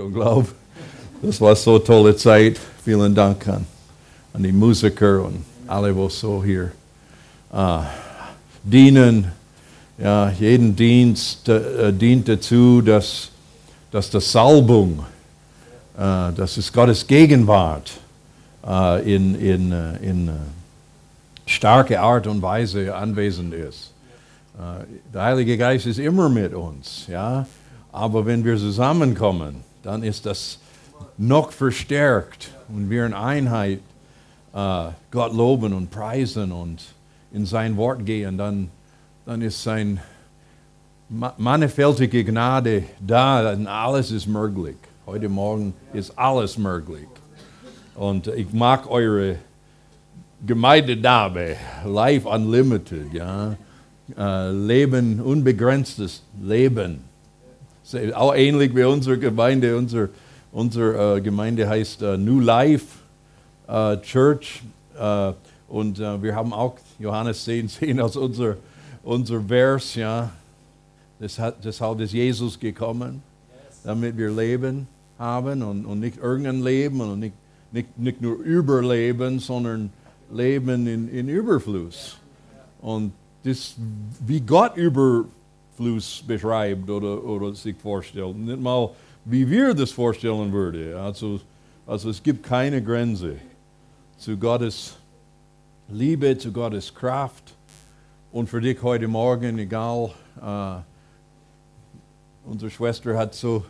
und glaube, das war so tolle Zeit. Vielen Dank an, an die Musiker und alle, die so hier äh, dienen. Ja, jeden Dienst äh, dient dazu, dass, dass das Salbung, äh, dass es Gottes Gegenwart äh, in, in, äh, in äh, starke Art und Weise anwesend ist. der Heilige Geist ist immer mit uns, ja. Aber wenn wir zusammenkommen, dann ist das noch verstärkt und wir in Einheit äh, Gott loben und preisen und in sein Wort gehen, dann, dann ist sein mannigfältige Gnade da und alles ist möglich. Heute Morgen ist alles möglich. Und ich mag eure Gemeinde Gemeindename, Life Unlimited, ja. Uh, Leben, unbegrenztes Leben. Auch ähnlich wie unsere Gemeinde. Unsere, unsere uh, Gemeinde heißt uh, New Life Church. und wir haben auch Johannes 10, 10 als unser, unser Vers. Ja. deshalb ist Jesus gekommen, damit wir Leben haben und, und nicht irgendein Leben und nicht, nicht, nicht nur Überleben, sondern Leben in, in Überfluss. Und das, wie Gott Überfluss beschreibt oder, oder sich vorstellt, nicht mal wie wir das vorstellen würden. Also, also es gibt keine Grenze zu Gottes Liebe, zu Gottes Kraft. Und für dich heute Morgen, egal, äh, unsere Schwester hat so,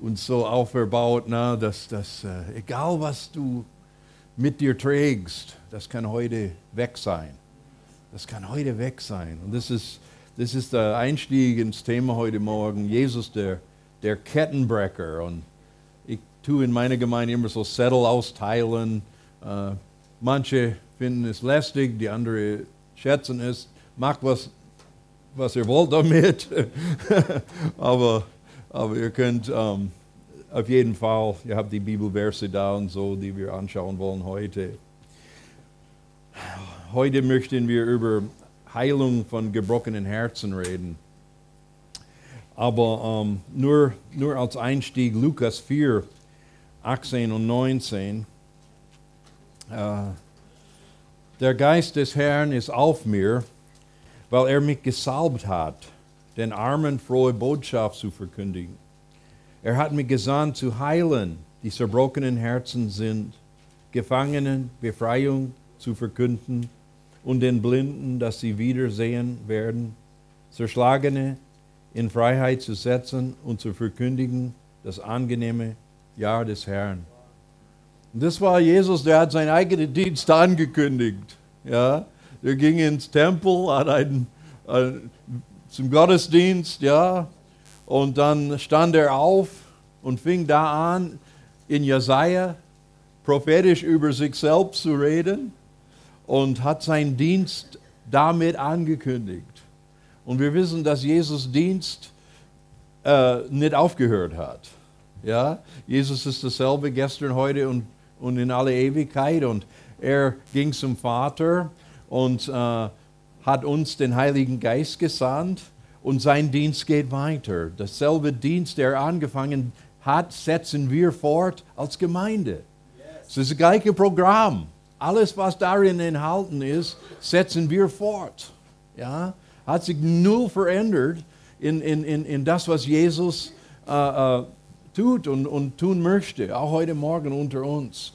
uns so auferbaut, na, dass, dass äh, egal was du mit dir trägst, das kann heute weg sein. Das kann heute weg sein. Und das ist, das ist der Einstieg ins Thema heute Morgen. Jesus, der, der Kettenbrecher. Und ich tue in meiner Gemeinde immer so Zettel austeilen. Äh, manche finden es lästig, die anderen schätzen es. Macht was, was ihr wollt damit. aber, aber ihr könnt ähm, auf jeden Fall, ihr habt die Bibelverse da und so, die wir anschauen wollen heute. Heute möchten wir über Heilung von gebrochenen Herzen reden. Aber ähm, nur, nur als Einstieg Lukas 4, 18 und 19. Äh, der Geist des Herrn ist auf mir, weil er mich gesalbt hat, den Armen frohe Botschaft zu verkündigen er hat mich gesandt zu heilen, die zerbrochenen Herzen sind, Gefangenen Befreiung zu verkünden und den Blinden, dass sie wiedersehen werden, Zerschlagene in Freiheit zu setzen und zu verkündigen das angenehme Jahr des Herrn. Und das war Jesus, der hat seinen eigenen Dienst angekündigt. Ja, er ging ins Tempel, hat einen, äh, zum Gottesdienst, ja, und dann stand er auf und fing da an, in Jesaja prophetisch über sich selbst zu reden und hat seinen Dienst damit angekündigt. Und wir wissen, dass Jesus Dienst äh, nicht aufgehört hat. Ja? Jesus ist dasselbe gestern, heute und, und in alle Ewigkeit. Und er ging zum Vater und äh, hat uns den Heiligen Geist gesandt und sein Dienst geht weiter. Dasselbe Dienst, der angefangen hat, setzen wir fort als Gemeinde. Es ist das gleiche Programm. Alles, was darin enthalten ist, setzen wir fort. Ja? Hat sich null verändert in, in, in, in das, was Jesus äh, äh, tut und, und tun möchte, auch heute Morgen unter uns.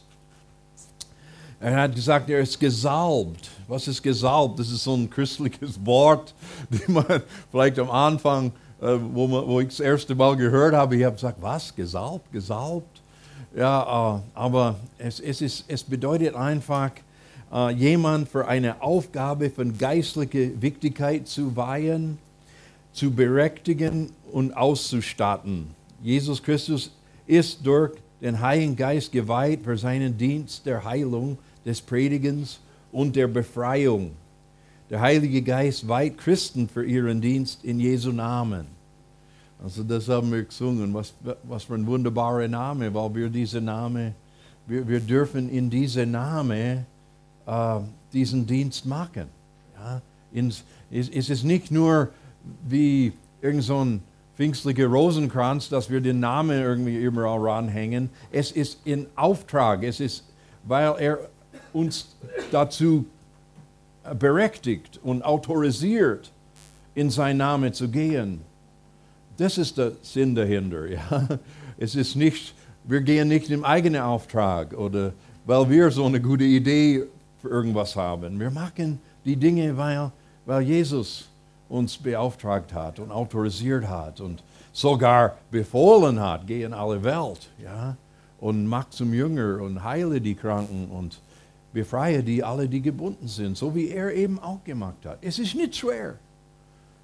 Er hat gesagt, er ist gesalbt. Was ist gesalbt? Das ist so ein christliches Wort, das man vielleicht am Anfang, äh, wo, man, wo ich das erste Mal gehört habe, ich habe gesagt, was? Gesalbt? Gesalbt? Ja, äh, aber es, es, ist, es bedeutet einfach, äh, jemand für eine Aufgabe von geistlicher Wichtigkeit zu weihen, zu berechtigen und auszustatten. Jesus Christus ist durch den Heiligen Geist geweiht für seinen Dienst der Heilung des Predigens und der Befreiung. Der Heilige Geist weiht Christen für ihren Dienst in Jesu Namen. Also das haben wir gesungen. Was, was für ein wunderbarer Name, weil wir diese Name, wir, wir dürfen in diese Name äh, diesen Dienst machen. Ja? Ins, es, es ist nicht nur wie irgend so ein pfingstliche Rosenkranz, dass wir den Namen irgendwie überall ranhängen. Es ist in Auftrag, es ist, weil er uns dazu berechtigt und autorisiert, in seinen Namen zu gehen. Das ist der Sinn dahinter. Ja? Es ist nicht, wir gehen nicht im eigenen Auftrag oder weil wir so eine gute Idee für irgendwas haben. Wir machen die Dinge, weil, weil Jesus uns beauftragt hat und autorisiert hat und sogar befohlen hat, geh in alle Welt, ja, und mach zum Jünger und heile die Kranken und befreie die alle, die gebunden sind, so wie er eben auch gemacht hat. Es ist nicht schwer.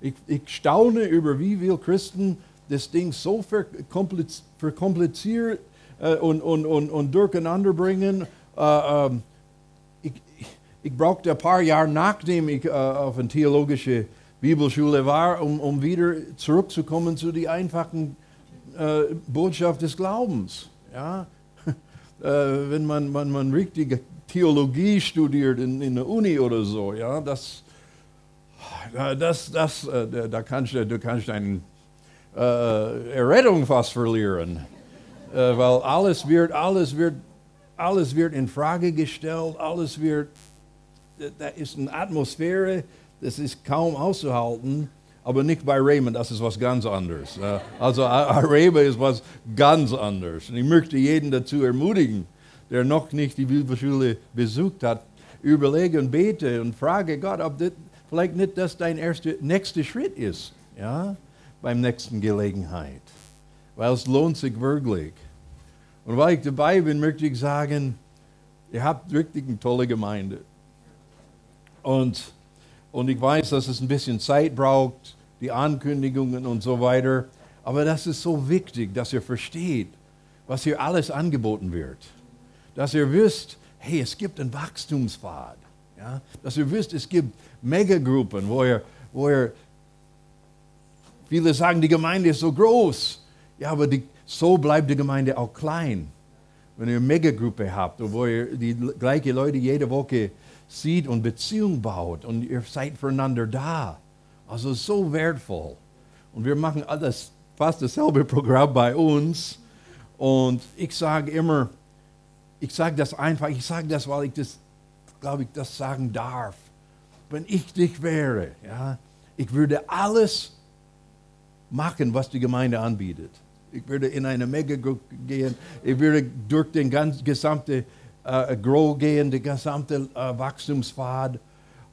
Ich, ich staune über wie viele Christen das Ding so verkompliziert äh, und, und, und, und durcheinander bringen. Äh, ähm, ich, ich brauchte ein paar Jahre, nachdem ich äh, auf eine theologische Bibelschule war, um, um wieder zurückzukommen zu der einfachen Botschaft des Glaubens. Ja? wenn man, man, man richtige Theologie studiert in, in der Uni oder so, ja, das, das, das, äh, da kannst du, du kannst deine äh, Errettung fast verlieren, äh, weil alles wird, alles wird, alles wird in Frage gestellt, alles wird, da ist eine Atmosphäre, das ist kaum auszuhalten, aber nicht bei Raymond, das ist was ganz anderes. Also Arabia ist was ganz anderes. Und ich möchte jeden dazu ermutigen, der noch nicht die Bibelschule besucht hat, überlege und bete und frage Gott, ob das vielleicht nicht das dein erster, nächster Schritt ist, ja, beim nächsten Gelegenheit. Weil es lohnt sich wirklich. Und weil ich dabei bin, möchte ich sagen, ihr habt wirklich eine tolle Gemeinde. Und und ich weiß, dass es ein bisschen Zeit braucht, die Ankündigungen und so weiter. Aber das ist so wichtig, dass ihr versteht, was hier alles angeboten wird. Dass ihr wisst, hey, es gibt einen Wachstumspfad. Ja? Dass ihr wisst, es gibt Megagruppen, wo ihr, wo ihr, viele sagen, die Gemeinde ist so groß. Ja, aber die, so bleibt die Gemeinde auch klein. Wenn ihr eine Megagruppe habt, wo ihr die gleichen Leute jede Woche sieht und Beziehung baut und ihr seid füreinander da. Also so wertvoll. Und wir machen alles fast dasselbe Programm bei uns. Und ich sage immer, ich sage das einfach, ich sage das, weil ich das, glaube ich, das sagen darf. Wenn ich dich wäre, ja, ich würde alles machen, was die Gemeinde anbietet. Ich würde in eine Megagruppe gehen, ich würde durch den ganzen gesamten äh, Grow gehen, der gesamte äh, Wachstumspfad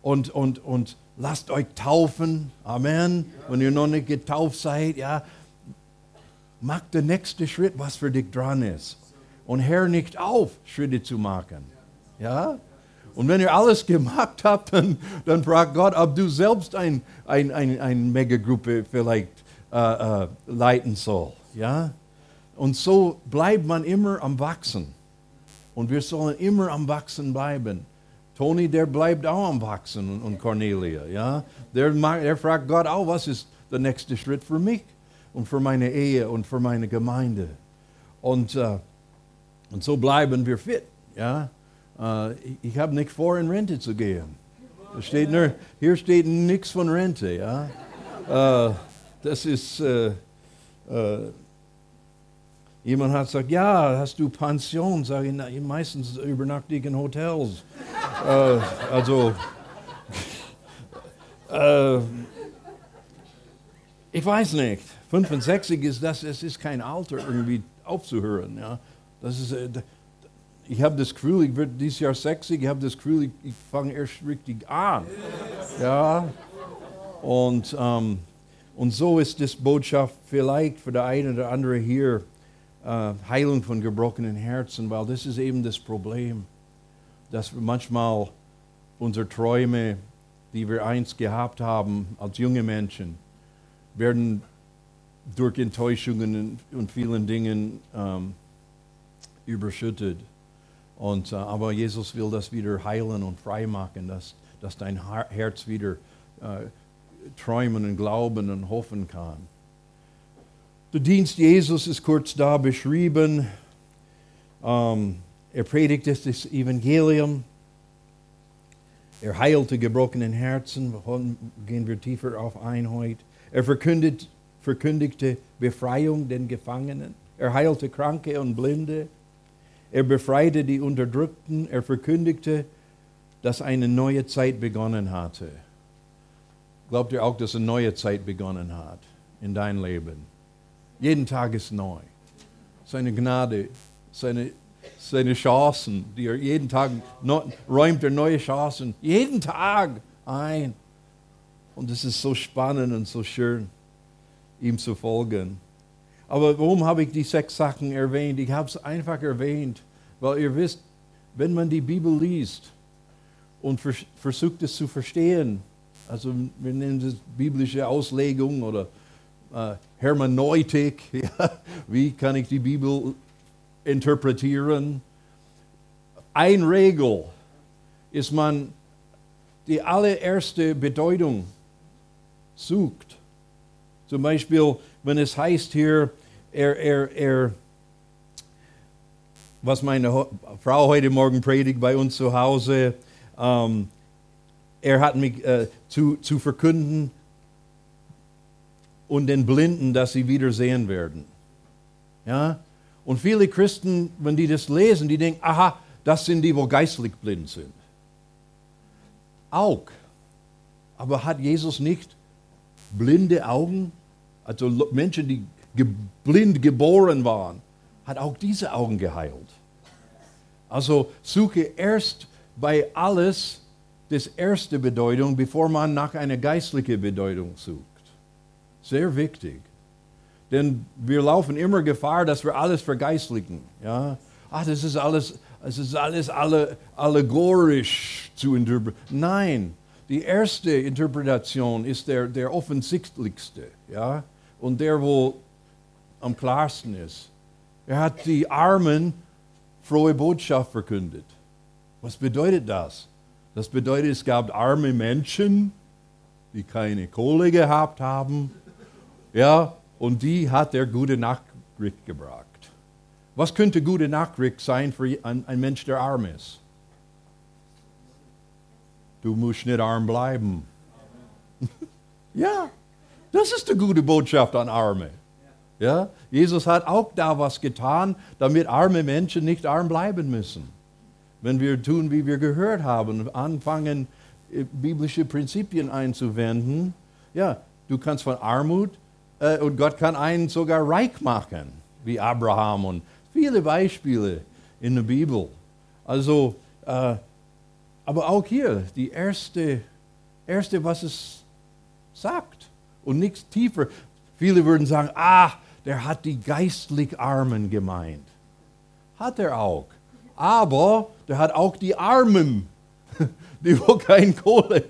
und, und, und lasst euch taufen. Amen. Ja. Wenn ihr noch nicht getauft seid, ja, macht der nächste Schritt, was für dich dran ist. Und hör nicht auf, Schritte zu machen. Ja? Und wenn ihr alles gemacht habt, dann, dann fragt Gott, ob du selbst eine ein, ein, ein Megagruppe vielleicht äh, äh, leiten soll. Ja? Und so bleibt man immer am Wachsen. Und wir sollen immer am Wachsen bleiben. Toni, der bleibt auch am Wachsen und Cornelia, ja. Der, der fragt Gott auch, was ist der nächste Schritt für mich und für meine Ehe und für meine Gemeinde. Und, uh, und so bleiben wir fit, ja. Uh, ich, ich habe nicht vor, in Rente zu gehen. Steht nur, hier steht nichts von Rente, ja. Uh, das ist Jemand hat gesagt, ja, hast du Pension? Sage ich, meistens übernachte ich in Hotels. äh, also, äh, ich weiß nicht. 65 ist das, es ist kein Alter, irgendwie aufzuhören. Ja? Das ist, äh, ich habe das Gefühl, ich werde dieses Jahr 60, ich habe das Gefühl, ich, ich fange erst richtig an. Ja? Und, ähm, und so ist das Botschaft vielleicht für der eine oder andere hier äh, Heilung von gebrochenen Herzen, weil das ist eben das Problem, dass wir manchmal unsere Träume, die wir einst gehabt haben als junge Menschen, werden durch Enttäuschungen und vielen Dingen ähm, überschüttet. Und, äh, aber Jesus will das wieder heilen und freimachen, dass, dass dein Herz wieder äh, träumen und glauben und hoffen kann. Der Dienst Jesus ist kurz da beschrieben. Ähm, er predigte das Evangelium. Er heilte gebrochenen Herzen. Gehen wir tiefer auf ein heute. Er verkündet verkündigte Befreiung den Gefangenen. Er heilte Kranke und Blinde. Er befreite die Unterdrückten. Er verkündigte, dass eine neue Zeit begonnen hatte. Glaubt ihr auch, dass eine neue Zeit begonnen hat in dein Leben? Jeden Tag ist neu. Seine Gnade, seine, seine Chancen, die er jeden Tag räumt er neue Chancen, jeden Tag ein. Und es ist so spannend und so schön, ihm zu folgen. Aber warum habe ich die sechs Sachen erwähnt? Ich habe es einfach erwähnt, weil ihr wisst, wenn man die Bibel liest und versucht es zu verstehen, also wir nennen es biblische Auslegung oder äh, Hermeneutik, ja, wie kann ich die Bibel interpretieren? Ein Regel ist man die allererste Bedeutung sucht. Zum Beispiel, wenn es heißt hier, er, er, er, was meine Frau heute Morgen predigt bei uns zu Hause, ähm, er hat mich äh, zu, zu verkünden und den Blinden, dass sie wieder sehen werden. Ja? Und viele Christen, wenn die das lesen, die denken, aha, das sind die, wo geistlich blind sind. Auch. Aber hat Jesus nicht blinde Augen? Also Menschen, die blind geboren waren, hat auch diese Augen geheilt. Also suche erst bei alles das erste Bedeutung, bevor man nach einer geistlichen Bedeutung sucht. Sehr wichtig. Denn wir laufen immer Gefahr, dass wir alles vergeistlichen. Ja? Ach, das ist alles, es ist alles alle, allegorisch zu interpretieren. Nein, die erste Interpretation ist der, der offensichtlichste. Ja? Und der, wo am klarsten ist. Er hat die Armen frohe Botschaft verkündet. Was bedeutet das? Das bedeutet, es gab arme Menschen, die keine Kohle gehabt haben. Ja, und die hat er gute Nachricht gebracht. Was könnte gute Nachricht sein für ein, Mensch, der arm ist? Du musst nicht arm bleiben. ja, das ist die gute Botschaft an Arme. Ja? Jesus hat auch da was getan, damit arme Menschen nicht arm bleiben müssen wenn wir tun, wie wir gehört haben, anfangen, äh, biblische Prinzipien einzuwenden, ja, du kannst von Armut äh, und Gott kann einen sogar reich machen, wie Abraham und viele Beispiele in der Bibel. Also, äh, aber auch hier, die erste, erste, was es sagt und nichts tiefer. Viele würden sagen, ah, der hat die geistlich Armen gemeint. Hat er auch. Aber der hat auch die Armen, die wo kein Kohle.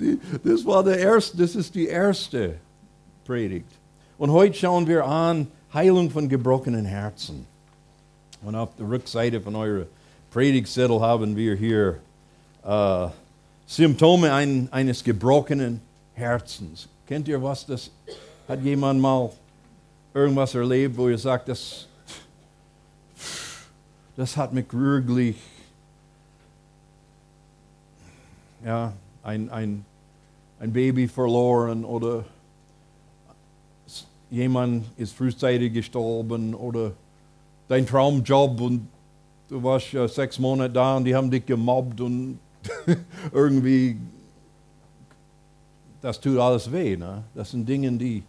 Die, das war der erste, das ist die erste Predigt. Und heute schauen wir an Heilung von gebrochenen Herzen. Und auf der Rückseite von eurer Predigtzettel haben wir hier äh, Symptome ein, eines gebrochenen Herzens. Kennt ihr was? Das hat jemand mal irgendwas erlebt, wo ihr sagt, das das hat mich wirklich, ja, ein, ein, ein Baby verloren oder jemand ist frühzeitig gestorben oder dein Traumjob und du warst ja sechs Monate da und die haben dich gemobbt und irgendwie, das tut alles weh. Ne? Das sind Dinge, die,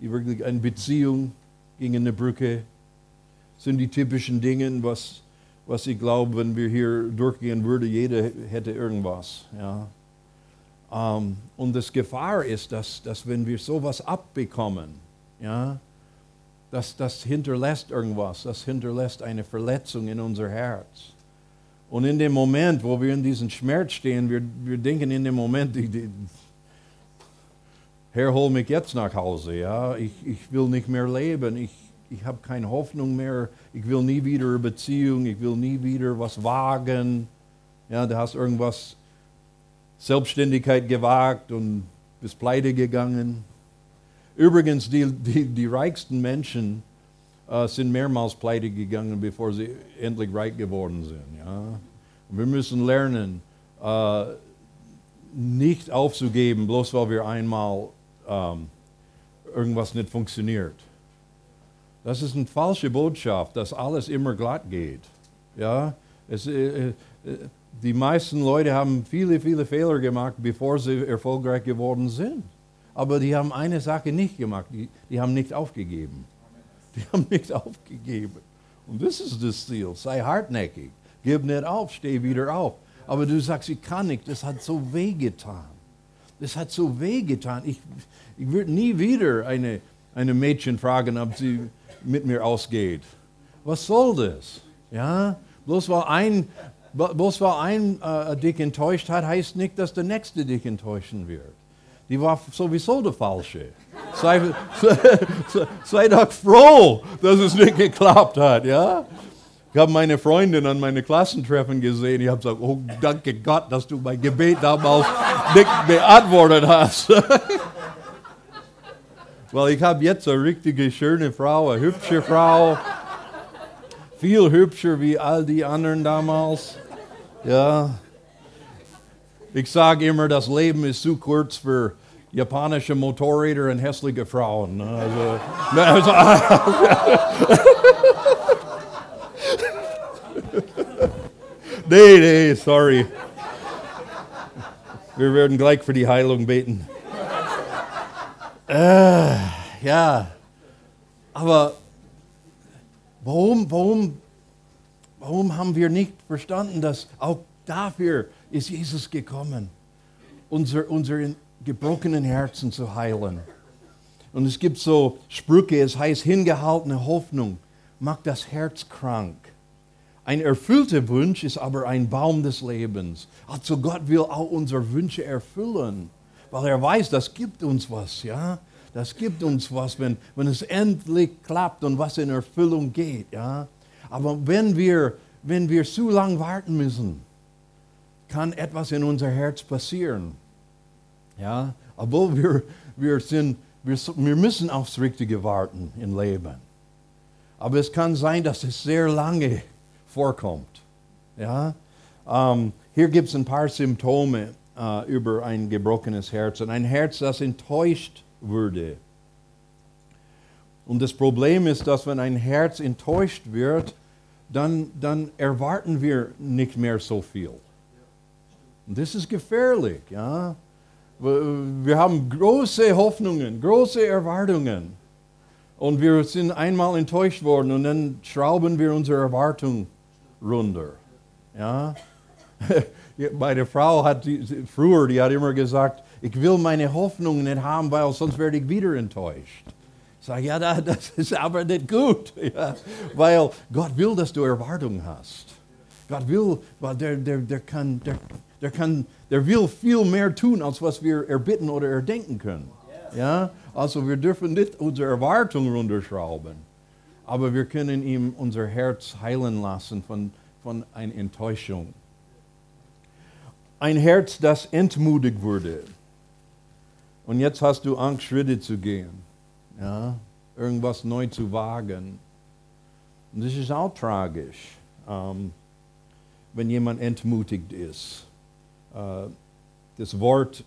die wirklich eine Beziehung gegen eine Brücke sind die typischen Dinge, was was ich glaube, wenn wir hier durchgehen würden, jeder hätte irgendwas. Ja. Um, ähm, und das Gefahr ist, dass, dass wenn wir sowas abbekommen, ja, dass das hinterlässt irgendwas, das hinterlässt eine Verletzung in unser Herz. Und in dem Moment, wo wir in diesem Schmerz stehen, wir, wir denken in dem Moment, die, die, Herr, hol mich jetzt nach Hause, ja, ich, ich will nicht mehr leben, ich, ich habe keine Hoffnung mehr, ich will nie wieder eine Beziehung, ich will nie wieder was wagen. Ja, du hast irgendwas Selbstständigkeit gewagt und bist pleite gegangen. Übrigens, die, die, die reichsten Menschen äh, sind mehrmals pleite gegangen, bevor sie endlich reich geworden sind. Ja? Wir müssen lernen, äh, nicht aufzugeben, bloß weil wir einmal ähm, irgendwas nicht funktioniert. Das ist eine falsche Botschaft, dass alles immer glatt geht. Ja, es, äh, äh, die meisten Leute haben viele, viele Fehler gemacht, bevor sie erfolgreich geworden sind. Aber die haben eine Sache nicht gemacht, die, die haben nicht aufgegeben. Die haben nicht aufgegeben. Und das ist das Ziel. Sei hartnäckig. Gib nicht auf, steh wieder auf. Aber du sagst, ich kann nicht, das hat so wehgetan. Das hat so wehgetan. Ich, ich würde nie wieder eine, eine Mädchen fragen, ob sie mit mir ausgeht. Was soll das? Ja, bloß weil ein, bloß weil ein äh, dich enttäuscht hat, heißt nicht, dass der Nächste dich enttäuschen wird. Die war sowieso der Falsche. Sei, sei, sei doch froh, dass es nicht geklappt hat, ja? Ich habe meine Freundin an meine Klassentreffen gesehen. Ich habe gesagt, oh, danke Gott, dass du mein Gebet damals nicht beantwortet hast. Weil ich habe jetzt eine richtige schöne Frau, eine hübsche Frau. Viel hübscher wie all die anderen damals. Ja. Ich sage immer, das Leben ist zu kurz für japanische Motorräder und hässliche Frauen. Also, nee, nee, sorry. Wir werden gleich für die Heilung beten. Äh, ja, aber warum, warum, warum haben wir nicht verstanden, dass auch dafür ist Jesus gekommen, unser, unsere gebrochenen Herzen zu heilen? Und es gibt so Sprüche, es heißt, hingehaltene Hoffnung macht das Herz krank. Ein erfüllter Wunsch ist aber ein Baum des Lebens. Also Gott will auch unsere Wünsche erfüllen, weil er weiß, das gibt uns was, ja. Das gibt uns was, wenn, wenn es endlich klappt und was in Erfüllung geht, ja. Aber wenn wir, wenn wir zu lang warten müssen, kann etwas in unser Herz passieren. Ja, obwohl wir, wir sind, wir, wir müssen aufs Richtige warten im Leben. Aber es kann sein, dass es sehr lange vorkommt. Ja? Ähm, hier gibt es ein paar Symptome äh, über ein gebrochenes Herz. Und ein Herz, das enttäuscht wurde. Und das Problem ist, dass wenn ein Herz enttäuscht wird, dann, dann erwarten wir nicht mehr so viel. Und das ist gefährlich. Ja? Wir haben große Hoffnungen, große Erwartungen. Und wir sind einmal enttäuscht worden und dann schrauben wir unsere Erwartung runter. Ja? Meine Frau hat die, früher, die hat immer gesagt, ich will meine Hoffnung nicht haben, weil sonst werde ich wieder enttäuscht. Ich sage, ja, das ist aber nicht gut, ja, weil Gott will, dass du Erwartungen hast. Gott will, weil der, der, der, kann, der, der, kann, der will viel mehr tun, als was wir erbitten oder erdenken können. Ja? Also wir dürfen nicht unsere Erwartungen runterschrauben aber wir können ihm unser Herz heilen lassen von, von einer Enttäuschung. Ein Herz, das entmutigt wurde. Und jetzt hast du Angst, Schritte zu gehen, ja? irgendwas neu zu wagen. Und das ist auch tragisch, ähm, wenn jemand entmutigt ist. Äh, das Wort,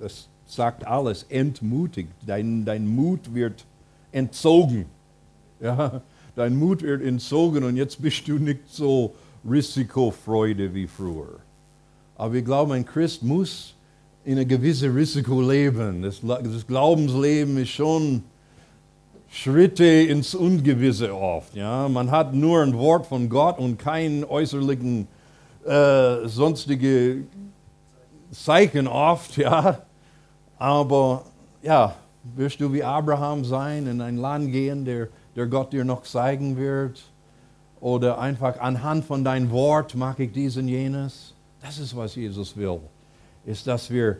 das sagt alles, entmutigt. Dein, dein Mut wird entzogen. Ja, dein Mut wird entzogen und jetzt bist du nicht so risikofreude wie früher. Aber ich glaube, ein Christ muss in ein gewisses Risiko leben. Das, das Glaubensleben ist schon Schritte ins Ungewisse oft. Ja? Man hat nur ein Wort von Gott und keinen äußerlichen äh, sonstige Zeichen oft. Ja? Aber ja, wirst du wie Abraham sein, in ein Land gehen, der der Gott dir noch zeigen wird. Oder einfach anhand von deinem Wort mache ich dies und jenes. Das ist, was Jesus will. Ist, dass wir,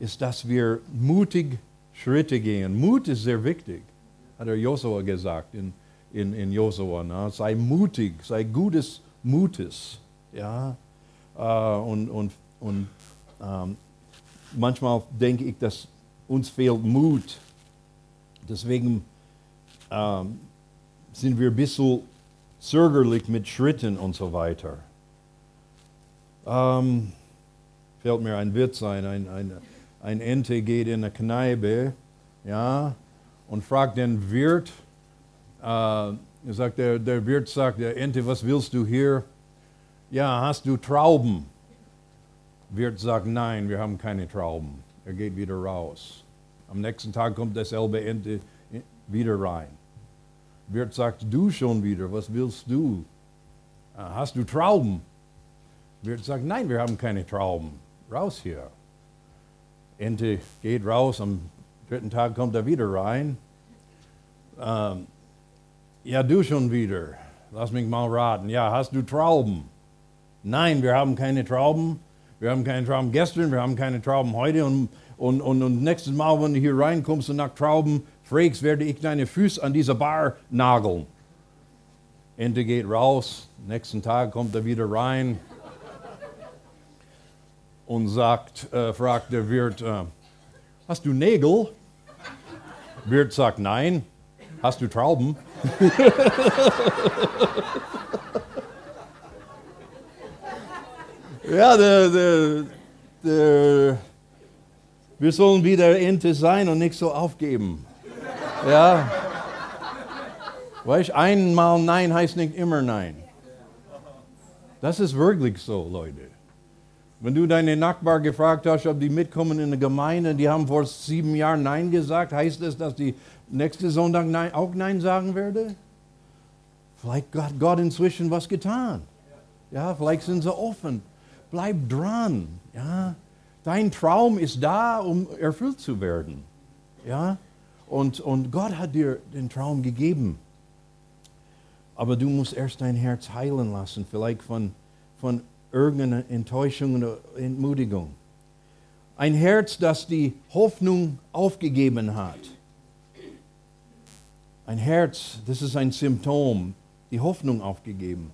ist, dass wir mutig Schritte gehen. Mut ist sehr wichtig, hat er Josua gesagt in, in, in Josua. Ne? Sei mutig, sei gutes Mutes. Ja? Uh, und und, und um, manchmal denke ich, dass uns fehlt Mut. Deswegen um, sind wir ein bisschen zögerlich mit Schritten und so weiter. Ähm, fällt mir ein Witz ein, ein, ein, ein Ente geht in eine Kneipe ja, und fragt den Wirt, äh, sagt der, der Wirt sagt, der Ente, was willst du hier? Ja, hast du Trauben? Wirt sagt, nein, wir haben keine Trauben. Er geht wieder raus. Am nächsten Tag kommt dasselbe Ente wieder rein. Wirt sagt, du schon wieder, was willst du? Ah, hast du Trauben? Wirt sagt, nein, wir haben keine Trauben. Raus hier. Ente geht raus, am dritten Tag kommt er wieder rein. Ähm, ja, du schon wieder. Lass mich mal raten. Ja, hast du Trauben? Nein, wir haben keine Trauben. Wir haben keine Trauben gestern, wir haben keine Trauben heute. Und, und, und, und nächstes Mal, wenn du hier reinkommst und nach Trauben fragst, werde ich deine Füße an dieser Bar nageln. Ente geht raus, nächsten Tag kommt er wieder rein und sagt, äh, fragt der Wirt, äh, hast du Nägel? Wirt sagt, nein. Hast du Trauben? ja, der, der, der, wir sollen wieder Ente sein und nicht so aufgeben. Ja. Weißt du, einmal Nein heißt nicht immer Nein. Das ist wirklich so, Leute. Wenn du deine Nachbar gefragt hast, ob die mitkommen in eine Gemeinde, die haben vor sieben Jahren Nein gesagt, heißt das, dass die nächste Sonntag Nein, auch Nein sagen werde? Vielleicht hat Gott inzwischen was getan. Ja, vielleicht sind sie offen. Bleib dran. Ja, dein Traum ist da, um erfüllt zu werden. Ja, und, und Gott hat dir den Traum gegeben. Aber du musst erst dein Herz heilen lassen, vielleicht von, von irgendeiner Enttäuschung oder Entmutigung. Ein Herz, das die Hoffnung aufgegeben hat. Ein Herz, das ist ein Symptom, die Hoffnung aufgegeben.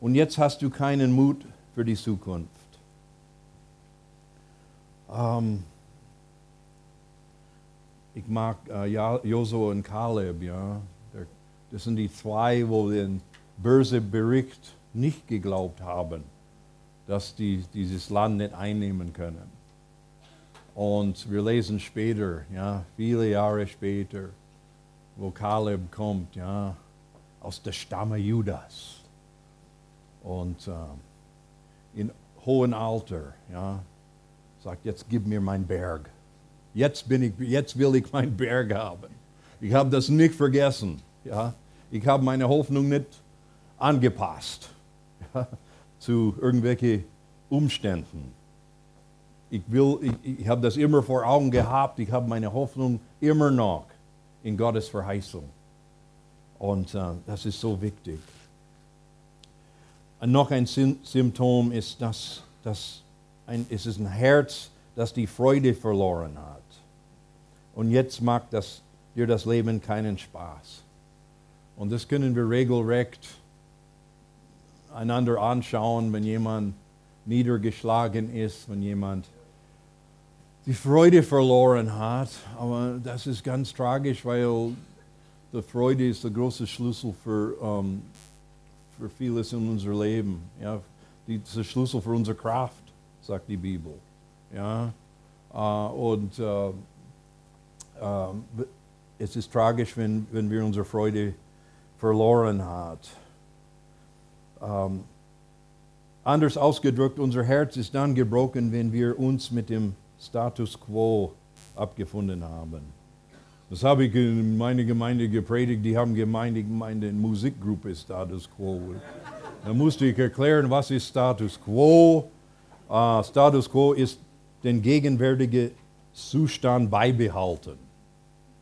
Und jetzt hast du keinen Mut für die Zukunft. Ähm, ich mag äh, Josua und Kaleb, ja. Das sind die zwei, wo den bösen Bericht nicht geglaubt haben, dass die dieses Land nicht einnehmen können. Und wir lesen später, ja, viele Jahre später, wo Kaleb kommt, ja, aus der Stamme Judas. Und äh, in hohem Alter, ja, sagt, jetzt gib mir meinen Berg. Jetzt, bin ich, jetzt will ich meinen Berg haben. Ich habe das nicht vergessen. Ja? Ich habe meine Hoffnung nicht angepasst ja, zu irgendwelchen Umständen. Ich, ich, ich habe das immer vor Augen gehabt. Ich habe meine Hoffnung immer noch in Gottes Verheißung. Und äh, das ist so wichtig. Und noch ein Symptom ist, dass, dass ein, es ist ein Herz, das die Freude verloren hat. Und jetzt macht das, dir das Leben keinen Spaß. Und das können wir regelrecht einander anschauen, wenn jemand niedergeschlagen ist, wenn jemand die Freude verloren hat. Aber das ist ganz tragisch, weil die Freude ist der große Schlüssel für, um, für vieles in unserem Leben. Ja, die, der Schlüssel für unsere Kraft, sagt die Bibel. Ja, uh, und uh, ähm, es ist tragisch, wenn, wenn wir unsere Freude verloren haben. Ähm, anders ausgedrückt, unser Herz ist dann gebrochen, wenn wir uns mit dem Status quo abgefunden haben. Das habe ich in meiner Gemeinde gepredigt. Die haben Gemeinde, Gemeinde in Musikgruppe Status Quo. Da musste ich erklären, was ist Status Quo. Uh, Status Quo ist den gegenwärtigen Zustand beibehalten.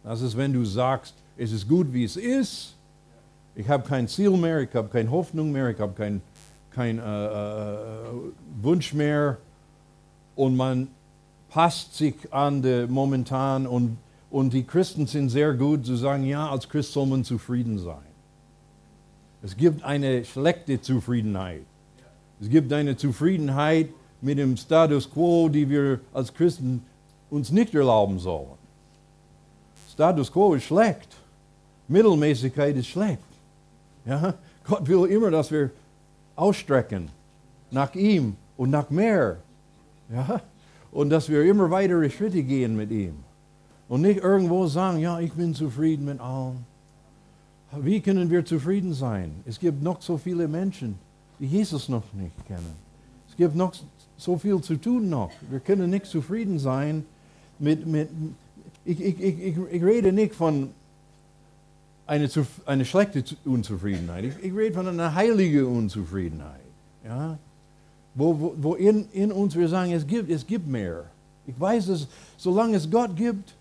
Das ist, wenn du sagst, es ist gut, wie es ist. Ich habe kein Ziel mehr, ich habe keine Hoffnung mehr, ich habe keinen kein, äh, äh, Wunsch mehr. Und man passt sich an der momentan und, und die Christen sind sehr gut zu sagen, ja, als Christ soll man zufrieden sein. Es gibt eine schlechte Zufriedenheit. Es gibt eine Zufriedenheit mit dem Status quo, die wir als Christen uns nicht erlauben sollen. Status quo ist schlecht. Mittelmäßigkeit ist schlecht. Ja? Gott will immer, dass wir ausstrecken nach ihm und nach mehr. Ja? Und dass wir immer weitere Schritte gehen mit ihm. Und nicht irgendwo sagen, ja, ich bin zufrieden mit allem. Wie können wir zufrieden sein? Es gibt noch so viele Menschen, die Jesus noch nicht kennen. Es gibt noch so viel zu tun noch. Wir können nicht zufrieden sein mit, mit ich, ich, ich, ich rede nicht von einer eine schlechte Unzufriedenheit. Ich, ich rede von einer heiligen Unzufriedenheit. Ja? Wo, wo, wo in, in uns wir sagen, es gibt, es gibt mehr. Ich weiß, dass solange es Gott gibt,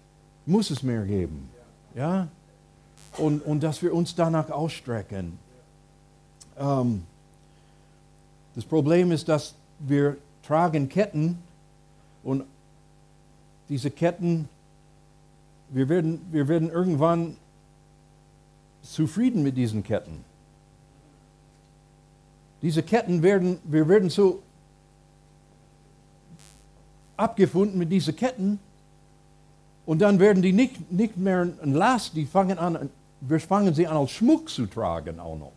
muss es mehr geben. Ja? Und, und dass wir uns danach ausstrecken. Ähm, das Problem ist, dass wir tragen Ketten und diese Ketten, wir werden, wir werden irgendwann zufrieden mit diesen Ketten. Diese Ketten werden, wir werden so abgefunden mit diesen Ketten und dann werden die nicht, nicht mehr ein Last, die fangen an, wir fangen sie an als Schmuck zu tragen auch noch.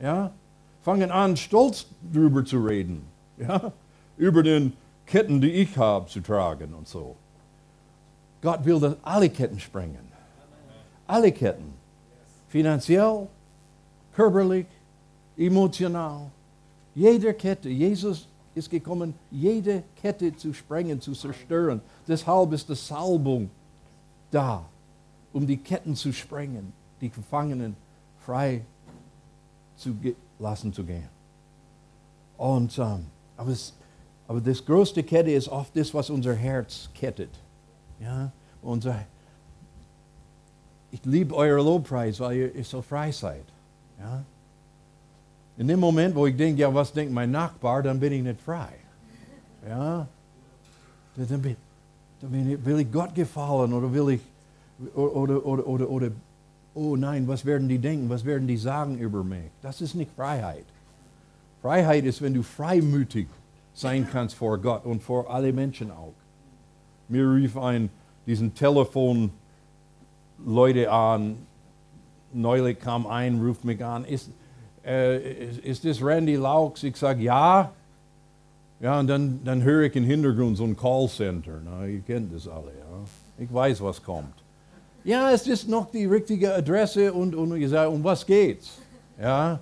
Ja? Fangen an, stolz drüber zu reden. Ja? Über den Ketten, die ich habe, zu tragen und so. Gott will, dass alle Ketten sprengen. Alle Ketten. Finanziell, körperlich, emotional. Jede Kette. Jesus ist gekommen, jede Kette zu sprengen, zu zerstören. Deshalb ist die Salbung da, um die Ketten zu sprengen, die Gefangenen frei zu lassen zu gehen. Und, ähm, aber, es, aber das größte Kette ist oft das, was unser Herz kettet. Ja? Unser, ich liebe euer Lobpreis, weil ihr so frei seid. Ja? In dem Moment, wo ich denke, ja, was denkt mein Nachbar, dann bin ich nicht frei. Ja? Dann, bin, dann bin ich, will ich Gott gefallen oder will ich, oder, oder, oder, oder, oh nein, was werden die denken, was werden die sagen über mich? Das ist nicht Freiheit. Freiheit ist, wenn du freimütig sein kannst vor Gott und vor alle Menschen auch. Mir rief ein, diesen Telefon Leute an, neulich kam ein, ruft mich an, ist, äh, ist das Randy Laux? Ich sage, ja. Ja, und dann, dann höre ich im Hintergrund so ein Callcenter. Na, ihr kennt das alle, ja. Ich weiß, was kommt. Ja, es ist noch die richtige Adresse und, und ich sage, um was geht's? Ja,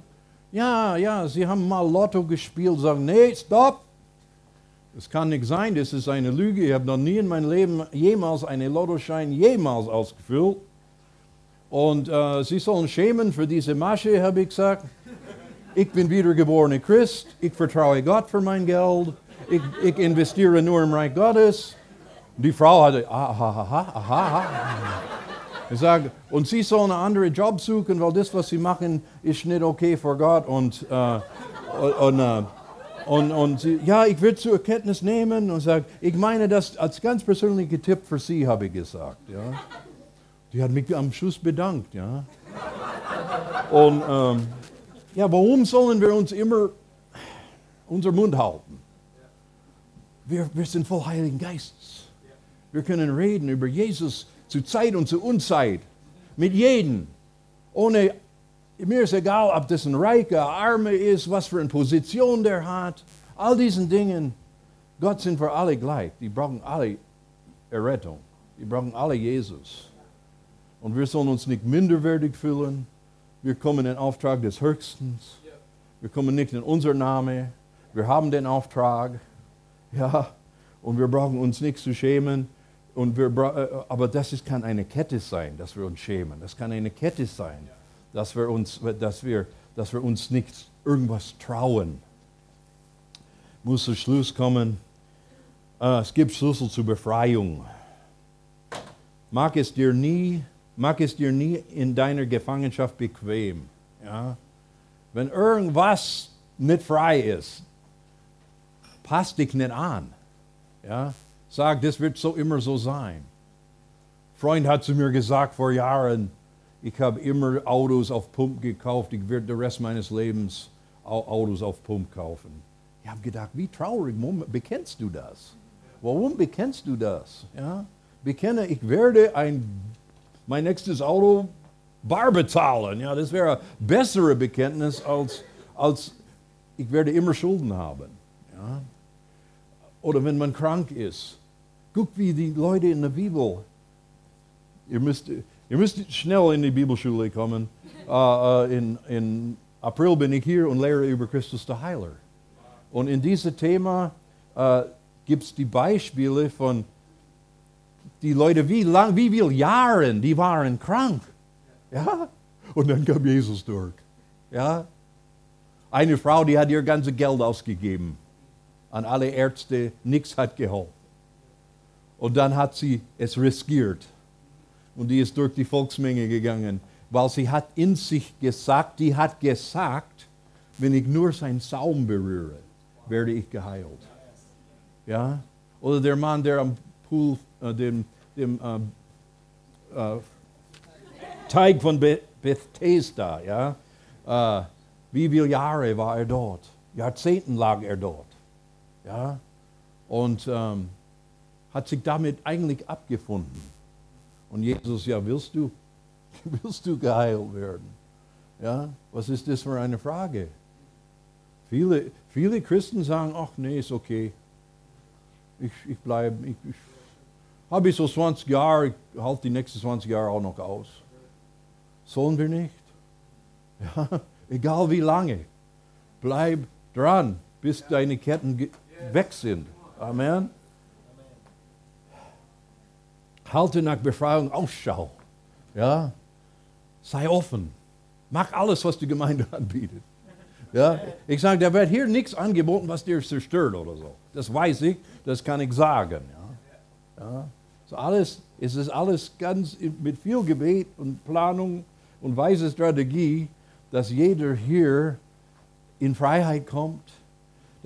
ja, ja, Sie haben mal Lotto gespielt, sagen, nee, stopp. Das kann nicht sein, das ist eine Lüge. Ich habe noch nie in meinem Leben jemals einen Lottoschein jemals ausgefüllt. Und äh, Sie sollen schämen für diese Masche, habe ich gesagt. Ich bin wiedergeborener Christ. Ich vertraue Gott für mein Geld. Ich, ich investiere nur im Reich Gottes. Die Frau hatte, aha, aha, aha, aha. Ich sage, und Sie sollen einen anderen Job suchen, weil das, was Sie machen, ist nicht okay vor Gott. Und, äh, und, äh, und, und sie, ja, ich würde zur Erkenntnis nehmen und sage, ich meine das als ganz persönlicher Tipp für Sie, habe ich gesagt. Ja. Die hat mich am Schluss bedankt. Ja. Und ähm, ja, warum sollen wir uns immer unser Mund halten? Wir, wir sind voll Heiligen Geistes. Wir können reden über Jesus zu Zeit und zu Unzeit. Mit jedem. Ohne, mir ist egal, ob das ein reicher, armer ist, was für eine Position der hat. All diesen Dingen. Gott sind für alle gleich. Die brauchen alle Errettung. Die brauchen alle Jesus. Und wir sollen uns nicht minderwertig fühlen wir kommen in Auftrag des Höchsten. Wir kommen nicht in unser Name. Wir haben den Auftrag. Ja, und wir brauchen uns nicht zu schämen. Und wir, äh, aber das kann eine Kette sein, dass wir uns schämen. Das kann eine Kette sein, dass wir uns, dass wir, dass wir uns nicht irgendwas trauen. Muss zu Schluss kommen. Äh, es gibt Schlüssel zur Befreiung. Mag es dir nie Mach es dir nie in deiner Gefangenschaft bequem. Ja? Wenn irgendwas nicht frei ist, passt dich nicht an. Ja? Sag, das wird so immer so sein. Ein Freund hat zu mir gesagt vor Jahren, ich habe immer Autos auf Pump gekauft, ich werde den Rest meines Lebens Autos auf Pump kaufen. Ich habe gedacht, wie traurig, bekennst du das? Warum bekennst du das? Ja? Bekenne, ich werde ein mein nächstes Auto bar bezahlen. Ja, das wäre ein bessere Bekenntnis als, als ich werde immer Schulden haben. Ja? Oder wenn man krank ist. Guck, wie die Leute in der Bibel ihr müsst, ihr müsst schnell in die Bibelschule kommen. Äh, in, in April bin ich hier und lehre über Christus der Heiler. Und in diesem Thema äh, gibt es die Beispiele von die Leute, wie lang, wie viele Jahre, die waren krank. Ja? Und dann kam Jesus durch. Ja? Eine Frau, die hat ihr ganzes Geld ausgegeben an alle Ärzte, nichts hat geholfen. Und dann hat sie es riskiert. Und die ist durch die Volksmenge gegangen, weil sie hat in sich gesagt, die hat gesagt, wenn ich nur seinen Saum berühre, werde ich geheilt. Ja? Oder der Mann, der am Pool, äh, dem, dem äh, äh, Teig von Bethesda, ja? Äh, wie viele Jahre war er dort? Jahrzehnten lag er dort. Ja? Und ähm, hat sich damit eigentlich abgefunden. Und Jesus, ja, willst du, willst du geheilt werden? Ja, was ist das für eine Frage? Viele, viele Christen sagen, ach nee, ist okay. Ich, ich bleibe, ich, ich habe so 20 Jahre, ich halte die nächsten 20 Jahre auch noch aus. Sollen wir nicht? Ja, egal wie lange. Bleib dran, bis deine Ketten weg sind. Amen. Halte nach Befreiung Ausschau. Ja? Sei offen. Mach alles, was die Gemeinde anbietet. Ja? Ich sage, da wird hier nichts angeboten, was dir zerstört oder so. Das weiß ich, das kann ich sagen. Ja? Ja? So alles, es ist alles ganz mit viel Gebet und Planung und weise Strategie, dass jeder hier in Freiheit kommt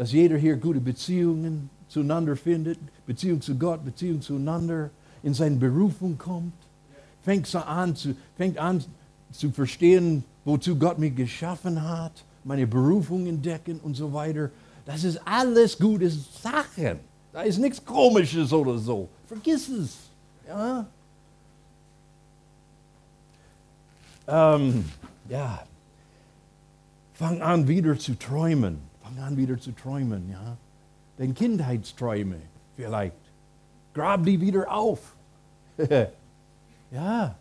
dass jeder hier gute Beziehungen zueinander findet, Beziehung zu Gott, Beziehung zueinander, in seine Berufung kommt, fängt, an, zu, fängt an zu verstehen, wozu Gott mich geschaffen hat, meine Berufung entdecken und so weiter. Das ist alles gute Sachen. Da ist nichts Komisches oder so. Vergiss es. Ja. Ähm, ja. Fang an wieder zu träumen. Fang an wieder zu träumen, ja. Deine Kindheitsträume vielleicht. Grab die wieder auf. ja.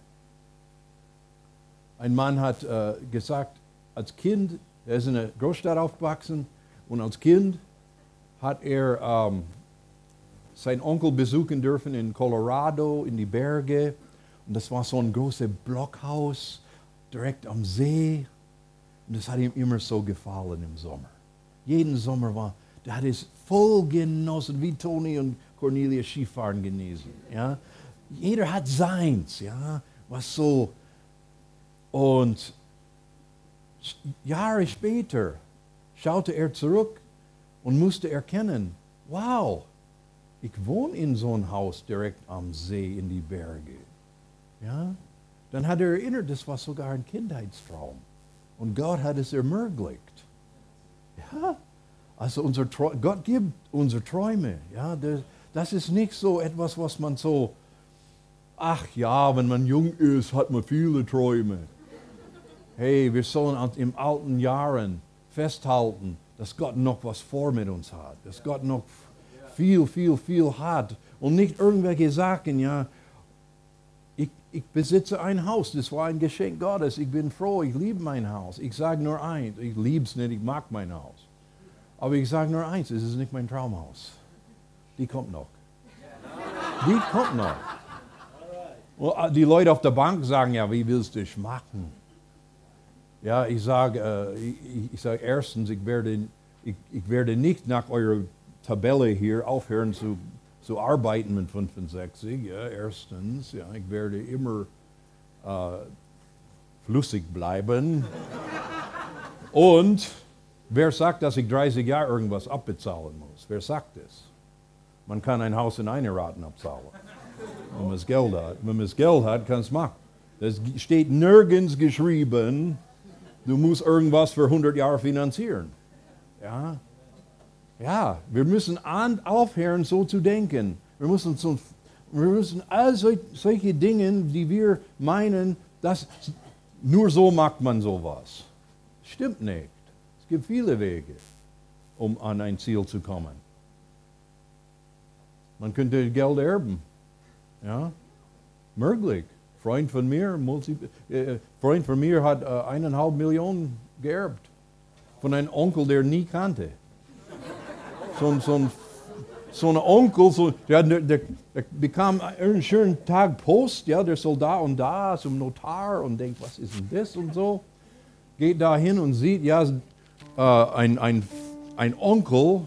Ein Mann hat äh, gesagt, als Kind, er ist in einer Großstadt aufgewachsen und als Kind hat er ähm, seinen Onkel besuchen dürfen in Colorado, in die Berge. Und das war so ein großes Blockhaus direkt am See. Und das hat ihm immer so gefallen im Sommer jeden Sommer war, der hat es voll genossen, wie Toni und Cornelia Skifahren genießen. Ja? Jeder hat seins, ja, was so. Und Jahre später schaute er zurück und musste erkennen, wow, ich wohne in so einem Haus direkt am See in die Berge. Ja? Dann hat er erinnert, das war sogar ein Kindheitstraum. Und Gott hat es ermöglicht. Ja, also unser Gott gibt unsere Träume. Ja, das, ist nicht so etwas, was man so, ach ja, wenn man jung ist, hat man viele Träume. Hey, wir sollen in alten Jahren festhalten, dass Gott noch was vor mit uns hat, dass Gott noch viel, viel, viel hat und nicht irgendwelche Sachen, ja. Ich, ich besitze ein Haus, das war ein Geschenk Gottes. Ich bin froh, ich liebe mein Haus. Ich sage nur eins, ich liebe es nicht, ich mag mein Haus. Aber ich sage nur eins, es ist nicht mein Traumhaus. Die kommt noch. Die kommt noch. Und die Leute auf der Bank sagen ja, wie willst du es machen? Ja, ich sage äh, ich, ich sag erstens, ich werde, ich, ich werde nicht nach eurer Tabelle hier aufhören zu, zu arbeiten mit 65. Ja, erstens, ja, ich werde immer äh, flüssig bleiben. Und Wer sagt, dass ich 30 Jahre irgendwas abbezahlen muss? Wer sagt das? Man kann ein Haus in eine Raten abzahlen, wenn man das Geld hat. Wenn man das Geld hat, kann es machen. Es steht nirgends geschrieben, du musst irgendwas für 100 Jahre finanzieren. Ja, ja wir müssen aufhören, so zu denken. Wir müssen, so, wir müssen all solche Dinge, die wir meinen, dass nur so macht man sowas. Stimmt nicht gibt viele Wege, um an ein Ziel zu kommen. Man könnte Geld erben. Ja, möglich. Freund von mir, Multi, äh, Freund von mir hat äh, eineinhalb Millionen geerbt. Von einem Onkel, der nie kannte. So, ein- so, ein, so ein Onkel, so, der, der, der, der bekam einen schönen Tag Post, ja, der soll da und da zum Notar und denkt, was ist denn das und so. Geht da hin und sieht, ja, äh, ein, ein, ein Onkel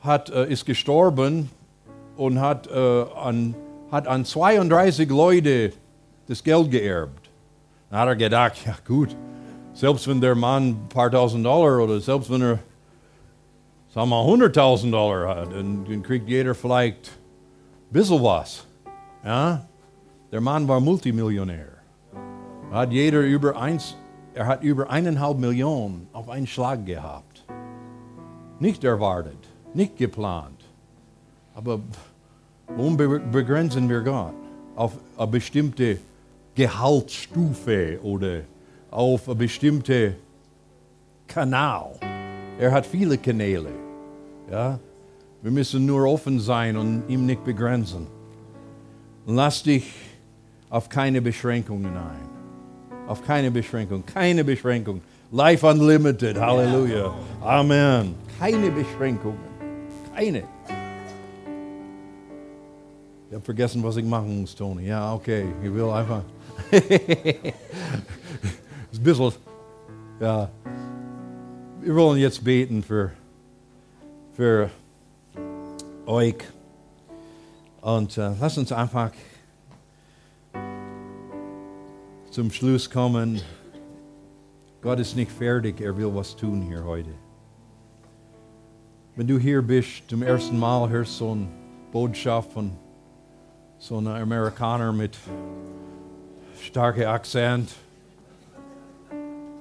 hat, äh, ist gestorben und hat, äh, an, hat an 32 Leute das Geld geerbt. Da hat er gedacht, ja gut, selbst wenn der Mann ein paar tausend Dollar oder selbst wenn er, sagen wir mal, 100.000 Dollar hat, dann, dann kriegt jeder vielleicht ein bisschen was. Ja? Der Mann war Multimillionär. Hat jeder über eins, er hat über eineinhalb Millionen auf einen Schlag gehabt. Nicht erwartet, nicht geplant. Aber warum be- begrenzen wir Gott? Auf eine bestimmte Gehaltsstufe oder auf eine bestimmte Kanal. Er hat viele Kanäle. Ja? Wir müssen nur offen sein und ihm nicht begrenzen. Lass dich auf keine Beschränkungen ein. Auf keine Beschränkung, keine Beschränkung. Life Unlimited, Halleluja. Amen. Keine Beschränkungen. Keine. Ich habe vergessen, was ich machen muss, Tony. Ja, okay. Ich will einfach. ist ein bisschen. Ja. Wir wollen jetzt beten für, für euch. Und äh, lass uns einfach zum Schluss kommen. Gott ist nicht fertig, er will was tun hier heute. Wenn du hier bist, zum ersten Mal hörst so eine Botschaft von so einem Amerikaner mit starkem Akzent,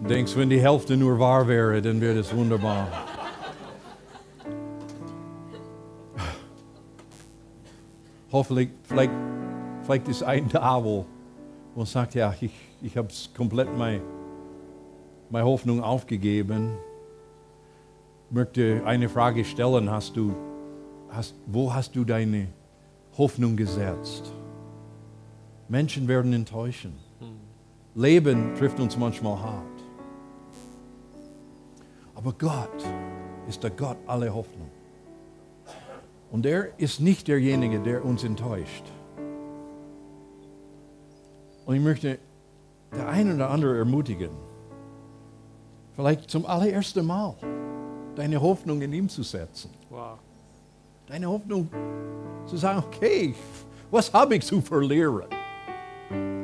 denkst, wenn die Hälfte nur wahr wäre, dann wäre das wunderbar. Hoffentlich, vielleicht, vielleicht ist ein da, man sagt, ja, ich, ich habe komplett meine, meine Hoffnung aufgegeben. Ich möchte eine Frage stellen, hast du, hast, wo hast du deine Hoffnung gesetzt? Menschen werden enttäuschen. Leben trifft uns manchmal hart. Aber Gott ist der Gott aller Hoffnung. Und er ist nicht derjenige, der uns enttäuscht. Und ich möchte der eine oder andere ermutigen, vielleicht zum allerersten Mal deine Hoffnung in ihm zu setzen. Wow. Deine Hoffnung zu sagen, okay, was habe ich zu verlieren?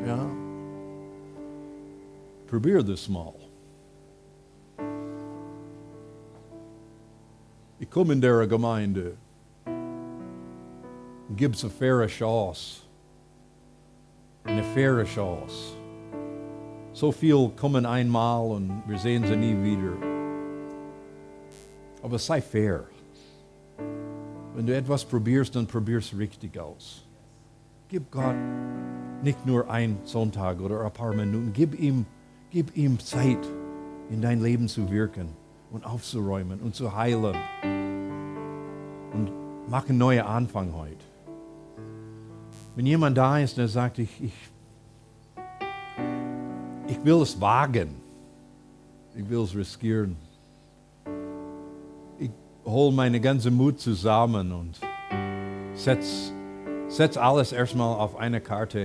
Ja. Probier das mal. Ich komme in der Gemeinde und gebe es eine faire Chance. Eine faire Chance. So viel kommen einmal und wir sehen sie nie wieder. Aber sei fair. Wenn du etwas probierst, dann probierst richtig aus. Gib Gott nicht nur einen Sonntag oder ein paar Minuten. Gib ihm, gib ihm Zeit, in dein Leben zu wirken und aufzuräumen und zu heilen. Und mach einen neuen Anfang heute. Wenn jemand da ist, der sagt, ich, ich, ich will es wagen, ich will es riskieren, ich hole meine ganze Mut zusammen und setz, setz alles erstmal auf eine Karte